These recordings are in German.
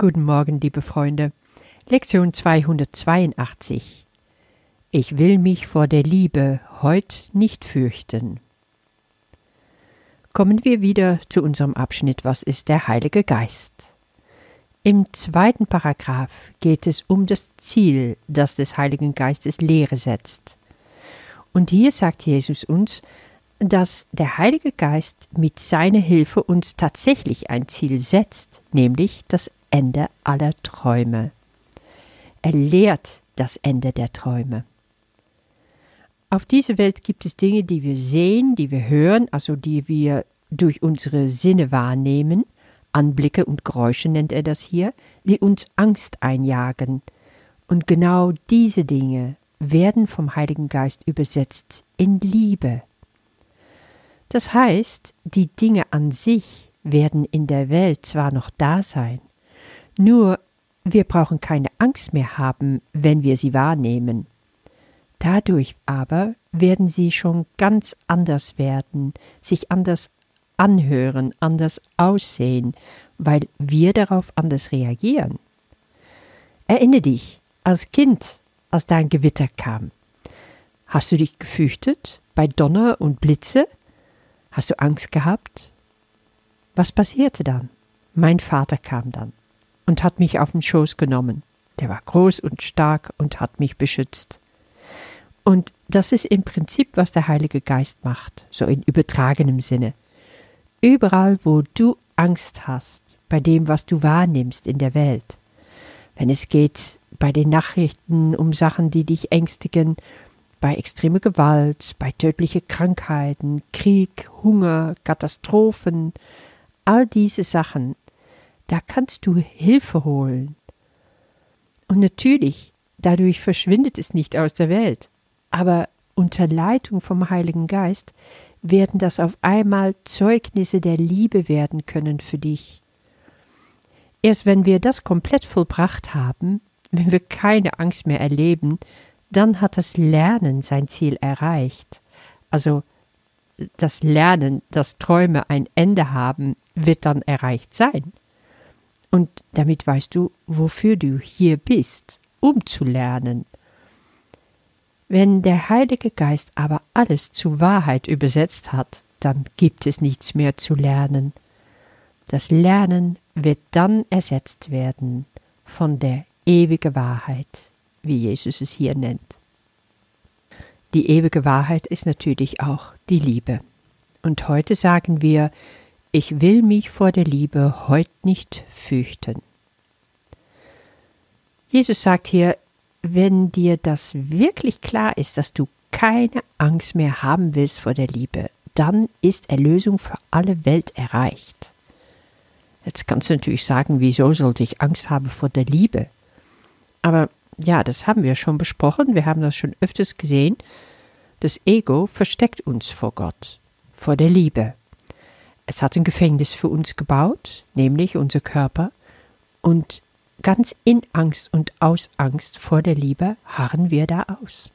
Guten Morgen, liebe Freunde. Lektion 282. Ich will mich vor der Liebe heut nicht fürchten. Kommen wir wieder zu unserem Abschnitt Was ist der Heilige Geist? Im zweiten Paragraph geht es um das Ziel, das des Heiligen Geistes Lehre setzt. Und hier sagt Jesus uns, dass der Heilige Geist mit seiner Hilfe uns tatsächlich ein Ziel setzt, nämlich das Ende aller Träume. Er lehrt das Ende der Träume. Auf dieser Welt gibt es Dinge, die wir sehen, die wir hören, also die wir durch unsere Sinne wahrnehmen, Anblicke und Geräusche nennt er das hier, die uns Angst einjagen. Und genau diese Dinge werden vom Heiligen Geist übersetzt in Liebe. Das heißt, die Dinge an sich werden in der Welt zwar noch da sein, nur wir brauchen keine Angst mehr haben, wenn wir sie wahrnehmen. Dadurch aber werden sie schon ganz anders werden, sich anders anhören, anders aussehen, weil wir darauf anders reagieren. Erinnere dich, als Kind, als dein Gewitter kam. Hast du dich gefürchtet bei Donner und Blitze? Hast du Angst gehabt? Was passierte dann? Mein Vater kam dann und hat mich auf den Schoß genommen. Der war groß und stark und hat mich beschützt. Und das ist im Prinzip, was der Heilige Geist macht, so in übertragenem Sinne. Überall, wo du Angst hast, bei dem, was du wahrnimmst in der Welt, wenn es geht bei den Nachrichten um Sachen, die dich ängstigen, bei extremer Gewalt, bei tödlichen Krankheiten, Krieg, Hunger, Katastrophen, all diese Sachen, da kannst du Hilfe holen. Und natürlich, dadurch verschwindet es nicht aus der Welt, aber unter Leitung vom Heiligen Geist werden das auf einmal Zeugnisse der Liebe werden können für dich. Erst wenn wir das komplett vollbracht haben, wenn wir keine Angst mehr erleben, dann hat das Lernen sein Ziel erreicht. Also das Lernen, dass Träume ein Ende haben, wird dann erreicht sein. Und damit weißt du, wofür du hier bist, um zu lernen. Wenn der Heilige Geist aber alles zu Wahrheit übersetzt hat, dann gibt es nichts mehr zu lernen. Das Lernen wird dann ersetzt werden von der ewigen Wahrheit, wie Jesus es hier nennt. Die ewige Wahrheit ist natürlich auch die Liebe. Und heute sagen wir, ich will mich vor der Liebe heut nicht fürchten. Jesus sagt hier, wenn dir das wirklich klar ist, dass du keine Angst mehr haben willst vor der Liebe, dann ist Erlösung für alle Welt erreicht. Jetzt kannst du natürlich sagen, wieso sollte ich Angst haben vor der Liebe? Aber ja, das haben wir schon besprochen, wir haben das schon öfters gesehen. Das Ego versteckt uns vor Gott, vor der Liebe. Es hat ein Gefängnis für uns gebaut, nämlich unser Körper, und ganz in Angst und aus Angst vor der Liebe harren wir da aus.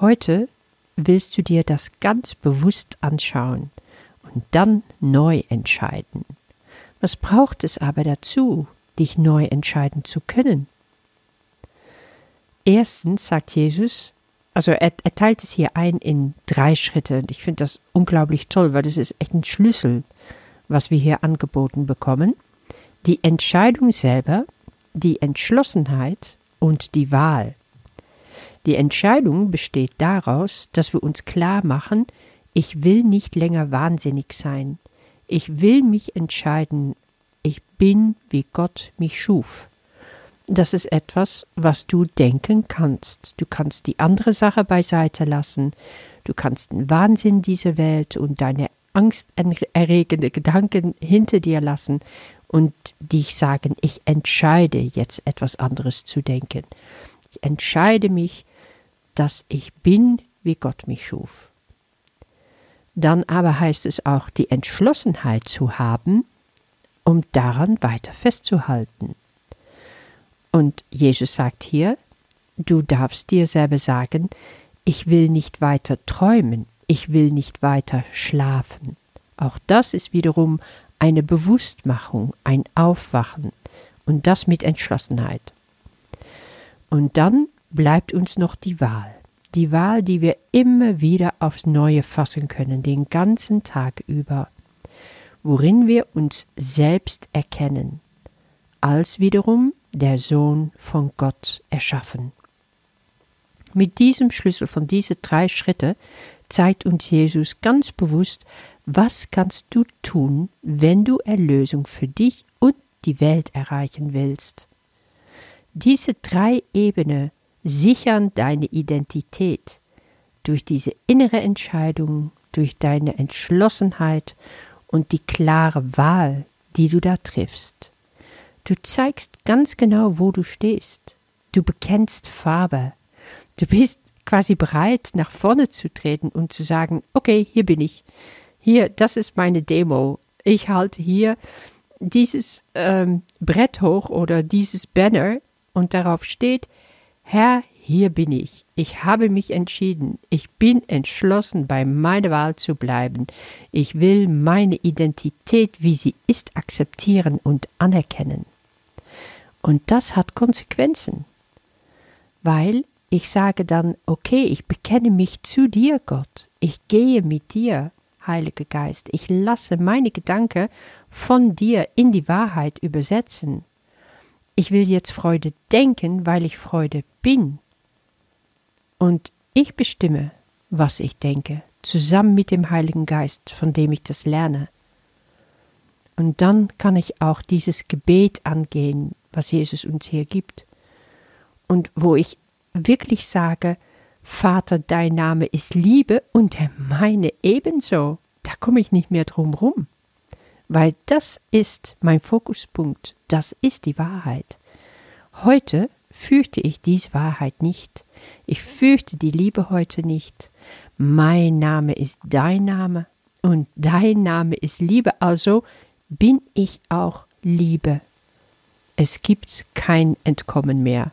Heute willst du dir das ganz bewusst anschauen und dann neu entscheiden. Was braucht es aber dazu, dich neu entscheiden zu können? Erstens sagt Jesus, also er, er teilt es hier ein in drei Schritte und ich finde das unglaublich toll, weil das ist echt ein Schlüssel, was wir hier angeboten bekommen. Die Entscheidung selber, die Entschlossenheit und die Wahl. Die Entscheidung besteht daraus, dass wir uns klar machen, ich will nicht länger wahnsinnig sein. Ich will mich entscheiden, ich bin, wie Gott mich schuf das ist etwas, was du denken kannst. Du kannst die andere Sache beiseite lassen. Du kannst den Wahnsinn dieser Welt und deine angsterregende Gedanken hinter dir lassen und dich sagen, ich entscheide jetzt etwas anderes zu denken. Ich entscheide mich, dass ich bin, wie Gott mich schuf. Dann aber heißt es auch, die Entschlossenheit zu haben, um daran weiter festzuhalten. Und Jesus sagt hier, du darfst dir selber sagen, ich will nicht weiter träumen, ich will nicht weiter schlafen. Auch das ist wiederum eine Bewusstmachung, ein Aufwachen Und das mit Entschlossenheit. Und dann bleibt uns noch die Wahl. Die Wahl, die wir immer wieder aufs Neue fassen können, den ganzen Tag über, worin wir uns selbst erkennen, als wiederum der Sohn von Gott erschaffen. Mit diesem Schlüssel von diesen drei Schritten zeigt uns Jesus ganz bewusst, was kannst du tun, wenn du Erlösung für dich und die Welt erreichen willst. Diese drei Ebenen sichern deine Identität durch diese innere Entscheidung, durch deine Entschlossenheit und die klare Wahl, die du da triffst. Du zeigst ganz genau, wo du stehst. Du bekennst Farbe. Du bist quasi bereit, nach vorne zu treten und zu sagen, okay, hier bin ich. Hier, das ist meine Demo. Ich halte hier dieses ähm, Brett hoch oder dieses Banner und darauf steht, Herr, hier bin ich. Ich habe mich entschieden. Ich bin entschlossen, bei meiner Wahl zu bleiben. Ich will meine Identität, wie sie ist, akzeptieren und anerkennen. Und das hat Konsequenzen, weil ich sage dann, okay, ich bekenne mich zu dir, Gott. Ich gehe mit dir, Heiliger Geist. Ich lasse meine Gedanken von dir in die Wahrheit übersetzen. Ich will jetzt Freude denken, weil ich Freude bin. Und ich bestimme, was ich denke, zusammen mit dem Heiligen Geist, von dem ich das lerne. Und dann kann ich auch dieses Gebet angehen, was Jesus uns hier gibt. Und wo ich wirklich sage, Vater, dein Name ist Liebe und der meine ebenso. Da komme ich nicht mehr drum rum weil das ist mein Fokuspunkt, das ist die Wahrheit. Heute fürchte ich diese Wahrheit nicht. Ich fürchte die Liebe heute nicht. Mein Name ist dein Name und dein Name ist Liebe, also bin ich auch Liebe. Es gibt kein Entkommen mehr.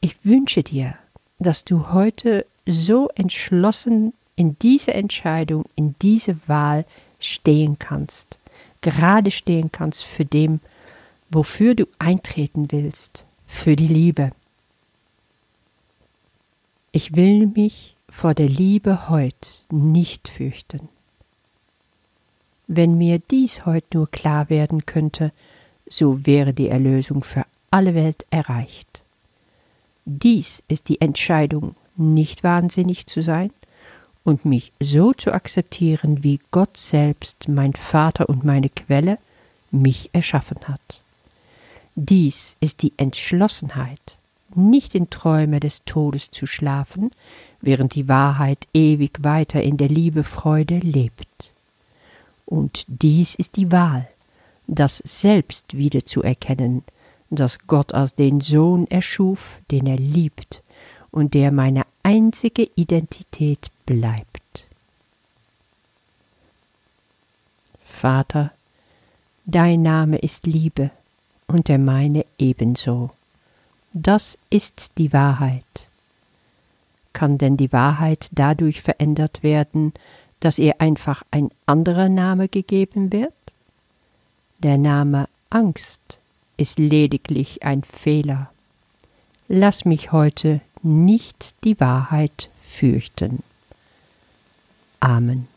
Ich wünsche dir, dass du heute so entschlossen in diese Entscheidung, in diese Wahl stehen kannst, gerade stehen kannst für dem, wofür du eintreten willst, für die Liebe. Ich will mich vor der Liebe heut nicht fürchten. Wenn mir dies heut nur klar werden könnte, so wäre die Erlösung für alle Welt erreicht. Dies ist die Entscheidung, nicht wahnsinnig zu sein, und mich so zu akzeptieren, wie Gott selbst, mein Vater und meine Quelle, mich erschaffen hat. Dies ist die Entschlossenheit, nicht in Träume des Todes zu schlafen, während die Wahrheit ewig weiter in der Liebe Freude lebt. Und dies ist die Wahl, das selbst wieder zu erkennen, dass Gott als den Sohn erschuf, den er liebt und der meine einzige Identität bleibt. Vater, dein Name ist Liebe und der meine ebenso. Das ist die Wahrheit. Kann denn die Wahrheit dadurch verändert werden, dass ihr einfach ein anderer Name gegeben wird? Der Name Angst ist lediglich ein Fehler. Lass mich heute nicht die Wahrheit fürchten. Amen.